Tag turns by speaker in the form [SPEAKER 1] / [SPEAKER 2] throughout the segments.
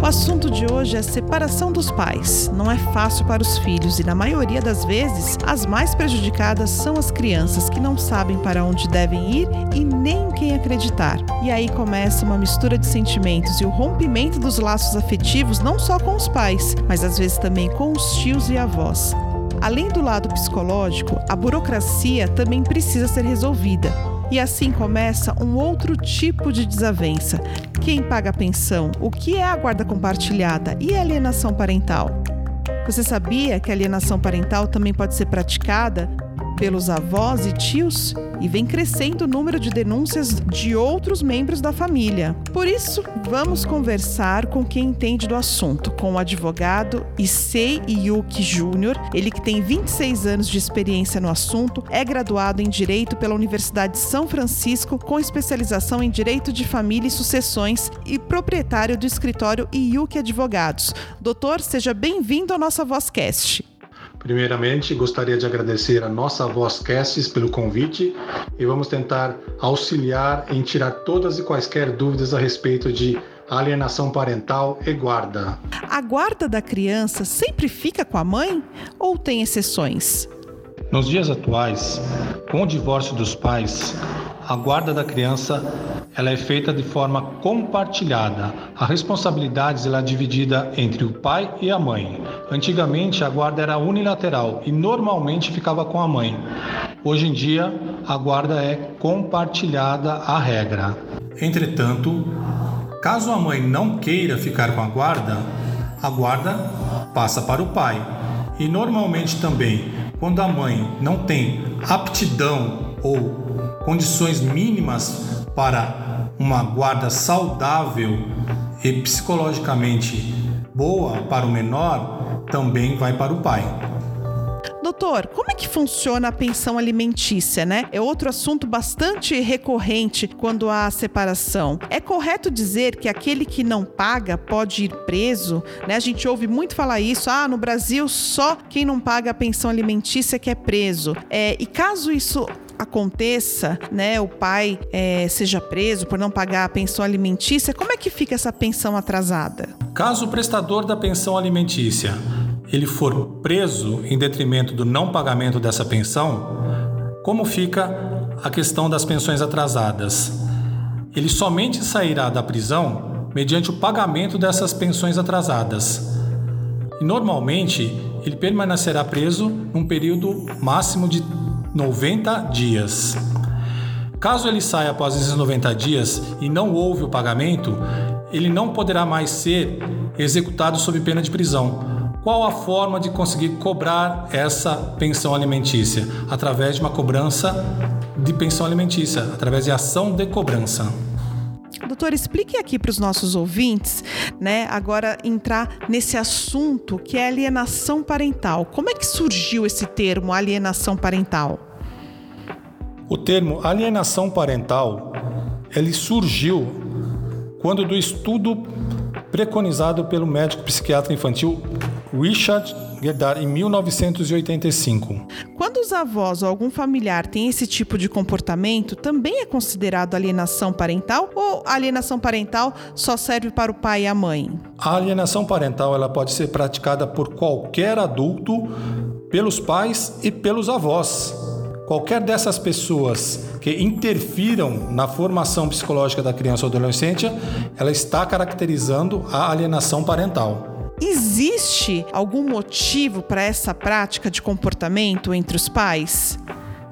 [SPEAKER 1] O assunto de hoje é separação dos pais. Não é fácil para os filhos e, na maioria das vezes, as mais prejudicadas são as crianças que não sabem para onde devem ir e nem quem acreditar. E aí começa uma mistura de sentimentos e o rompimento dos laços afetivos não só com os pais, mas às vezes também com os tios e avós. Além do lado psicológico, a burocracia também precisa ser resolvida. E assim começa um outro tipo de desavença. Quem paga a pensão? O que é a guarda compartilhada e alienação parental? Você sabia que a alienação parental também pode ser praticada pelos avós e tios e vem crescendo o número de denúncias de outros membros da família. Por isso, vamos conversar com quem entende do assunto, com o advogado Issei Yuki Júnior, ele que tem 26 anos de experiência no assunto, é graduado em Direito pela Universidade de São Francisco, com especialização em Direito de Família e Sucessões e proprietário do escritório Yuki Advogados. Doutor, seja bem-vindo ao nossa Vozcast.
[SPEAKER 2] Primeiramente, gostaria de agradecer a nossa Vozcasts pelo convite e vamos tentar auxiliar em tirar todas e quaisquer dúvidas a respeito de alienação parental e guarda.
[SPEAKER 1] A guarda da criança sempre fica com a mãe ou tem exceções?
[SPEAKER 2] Nos dias atuais, com o divórcio dos pais, a guarda da criança ela é feita de forma compartilhada. A responsabilidade é dividida entre o pai e a mãe. Antigamente a guarda era unilateral e normalmente ficava com a mãe. Hoje em dia a guarda é compartilhada a regra. Entretanto, caso a mãe não queira ficar com a guarda, a guarda passa para o pai. E normalmente também, quando a mãe não tem aptidão ou condições mínimas para uma guarda saudável e psicologicamente boa para o menor, também vai para o pai.
[SPEAKER 1] Doutor, como é que funciona a pensão alimentícia, né? É outro assunto bastante recorrente quando há separação. É correto dizer que aquele que não paga pode ir preso, né? A gente ouve muito falar isso. Ah, no Brasil só quem não paga a pensão alimentícia que é preso. É, e caso isso aconteça, né, o pai é, seja preso por não pagar a pensão alimentícia, como é que fica essa pensão atrasada?
[SPEAKER 2] Caso o prestador da pensão alimentícia ele for preso em detrimento do não pagamento dessa pensão, como fica a questão das pensões atrasadas? Ele somente sairá da prisão mediante o pagamento dessas pensões atrasadas. E normalmente ele permanecerá preso num período máximo de 90 dias. Caso ele saia após esses 90 dias e não houve o pagamento, ele não poderá mais ser executado sob pena de prisão. Qual a forma de conseguir cobrar essa pensão alimentícia? Através de uma cobrança de pensão alimentícia, através de ação de cobrança.
[SPEAKER 1] Doutor, explique aqui para os nossos ouvintes, né, agora entrar nesse assunto que é alienação parental. Como é que surgiu esse termo alienação parental?
[SPEAKER 2] O termo alienação parental, ele surgiu quando do estudo preconizado pelo médico psiquiatra infantil Richard Gedar em 1985.
[SPEAKER 1] Quando os avós ou algum familiar tem esse tipo de comportamento, também é considerado alienação parental ou alienação parental só serve para o pai e a mãe?
[SPEAKER 2] A alienação parental ela pode ser praticada por qualquer adulto, pelos pais e pelos avós. Qualquer dessas pessoas que interfiram na formação psicológica da criança ou adolescente, ela está caracterizando a alienação parental.
[SPEAKER 1] Existe algum motivo para essa prática de comportamento entre os pais?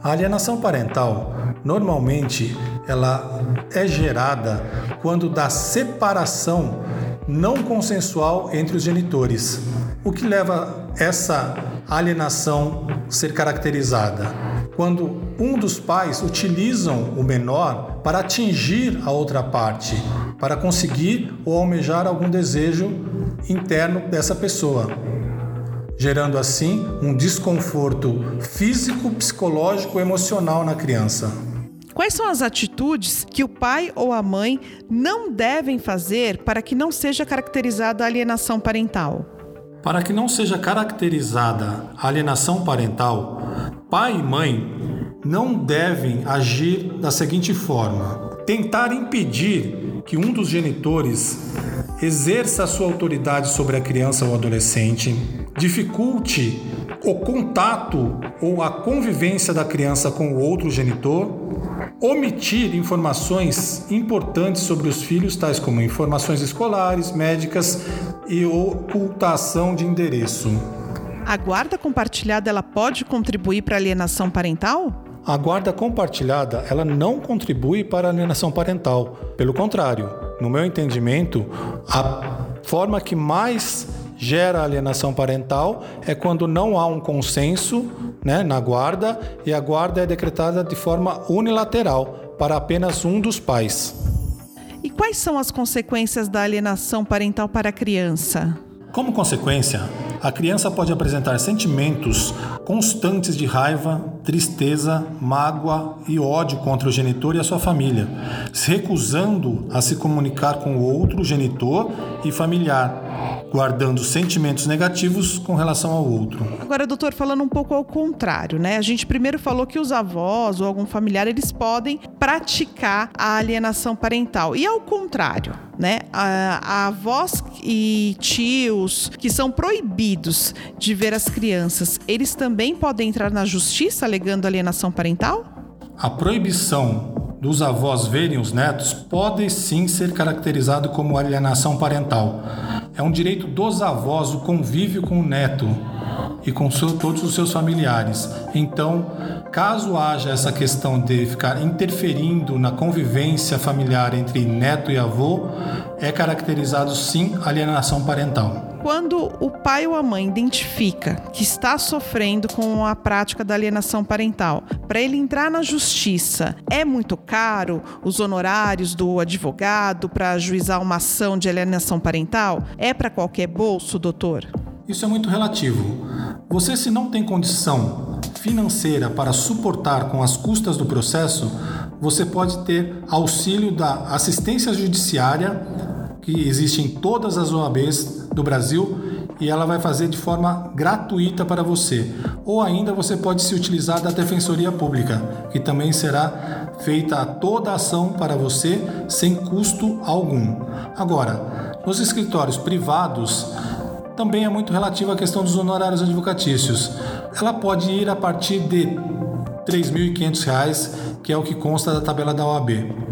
[SPEAKER 2] A alienação parental, normalmente, ela é gerada quando da separação não consensual entre os genitores. O que leva essa alienação ser caracterizada? quando um dos pais utilizam o menor para atingir a outra parte, para conseguir ou almejar algum desejo interno dessa pessoa, gerando assim um desconforto físico, psicológico, emocional na criança.
[SPEAKER 1] Quais são as atitudes que o pai ou a mãe não devem fazer para que não seja caracterizada a alienação parental?
[SPEAKER 2] Para que não seja caracterizada a alienação parental, pai e mãe não devem agir da seguinte forma: tentar impedir que um dos genitores exerça a sua autoridade sobre a criança ou adolescente, dificulte o contato ou a convivência da criança com o outro genitor, omitir informações importantes sobre os filhos, tais como informações escolares, médicas e ocultação de endereço.
[SPEAKER 1] A guarda compartilhada ela pode contribuir para alienação parental?
[SPEAKER 2] A guarda compartilhada ela não contribui para a alienação parental. Pelo contrário, no meu entendimento, a forma que mais gera alienação parental é quando não há um consenso né, na guarda e a guarda é decretada de forma unilateral para apenas um dos pais.
[SPEAKER 1] E quais são as consequências da alienação parental para a criança?
[SPEAKER 2] Como consequência, a criança pode apresentar sentimentos constantes de raiva, tristeza, mágoa e ódio contra o genitor e a sua família, se recusando a se comunicar com o outro genitor e familiar, guardando sentimentos negativos com relação ao outro.
[SPEAKER 1] Agora, doutor, falando um pouco ao contrário, né? A gente primeiro falou que os avós ou algum familiar eles podem praticar a alienação parental. E ao contrário, né? A, a avós e tios que são proibidos de ver as crianças, eles também podem entrar na justiça alegando alienação parental?
[SPEAKER 2] A proibição dos avós verem os netos pode sim ser caracterizado como alienação parental. É um direito dos avós o convívio com o neto e com seu, todos os seus familiares. Então, caso haja essa questão de ficar interferindo na convivência familiar entre neto e avô, é caracterizado sim alienação parental
[SPEAKER 1] quando o pai ou a mãe identifica que está sofrendo com a prática da alienação parental, para ele entrar na justiça, é muito caro os honorários do advogado para ajuizar uma ação de alienação parental? É para qualquer bolso, doutor?
[SPEAKER 2] Isso é muito relativo. Você, se não tem condição financeira para suportar com as custas do processo, você pode ter auxílio da assistência judiciária, que existe em todas as OABs do Brasil, e ela vai fazer de forma gratuita para você. Ou ainda você pode se utilizar da Defensoria Pública, que também será feita toda a ação para você sem custo algum. Agora, nos escritórios privados, também é muito relativa à questão dos honorários advocatícios. Ela pode ir a partir de R$ 3.500, que é o que consta da tabela da OAB.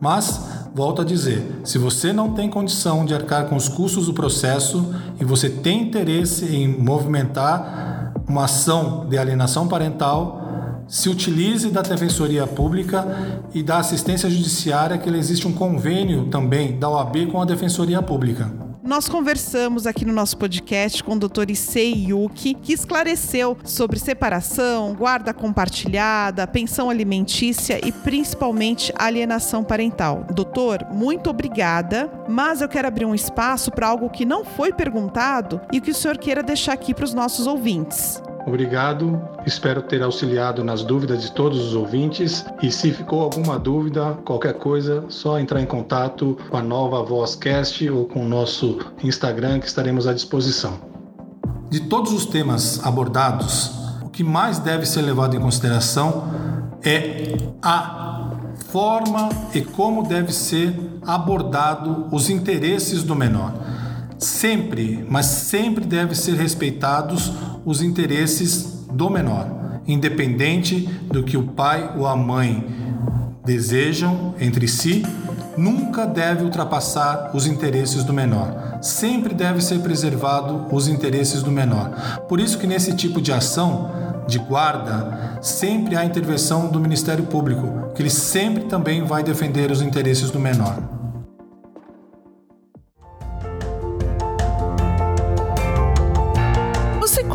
[SPEAKER 2] Mas, volto a dizer, se você não tem condição de arcar com os custos do processo e você tem interesse em movimentar uma ação de alienação parental, se utilize da Defensoria Pública e da assistência judiciária, que existe um convênio também da OAB com a Defensoria Pública.
[SPEAKER 1] Nós conversamos aqui no nosso podcast com o Dr. Issei Yuki, que esclareceu sobre separação, guarda compartilhada, pensão alimentícia e principalmente alienação parental. Doutor, muito obrigada, mas eu quero abrir um espaço para algo que não foi perguntado e que o senhor queira deixar aqui para os nossos ouvintes.
[SPEAKER 2] Obrigado, espero ter auxiliado nas dúvidas de todos os ouvintes. E se ficou alguma dúvida, qualquer coisa, só entrar em contato com a nova Vozcast ou com o nosso Instagram que estaremos à disposição. De todos os temas abordados, o que mais deve ser levado em consideração é a forma e como deve ser abordado os interesses do menor. Sempre, mas sempre deve ser respeitados os interesses do menor, independente do que o pai ou a mãe desejam entre si, nunca deve ultrapassar os interesses do menor. Sempre deve ser preservado os interesses do menor. Por isso que nesse tipo de ação de guarda, sempre há intervenção do Ministério Público, que ele sempre também vai defender os interesses do menor.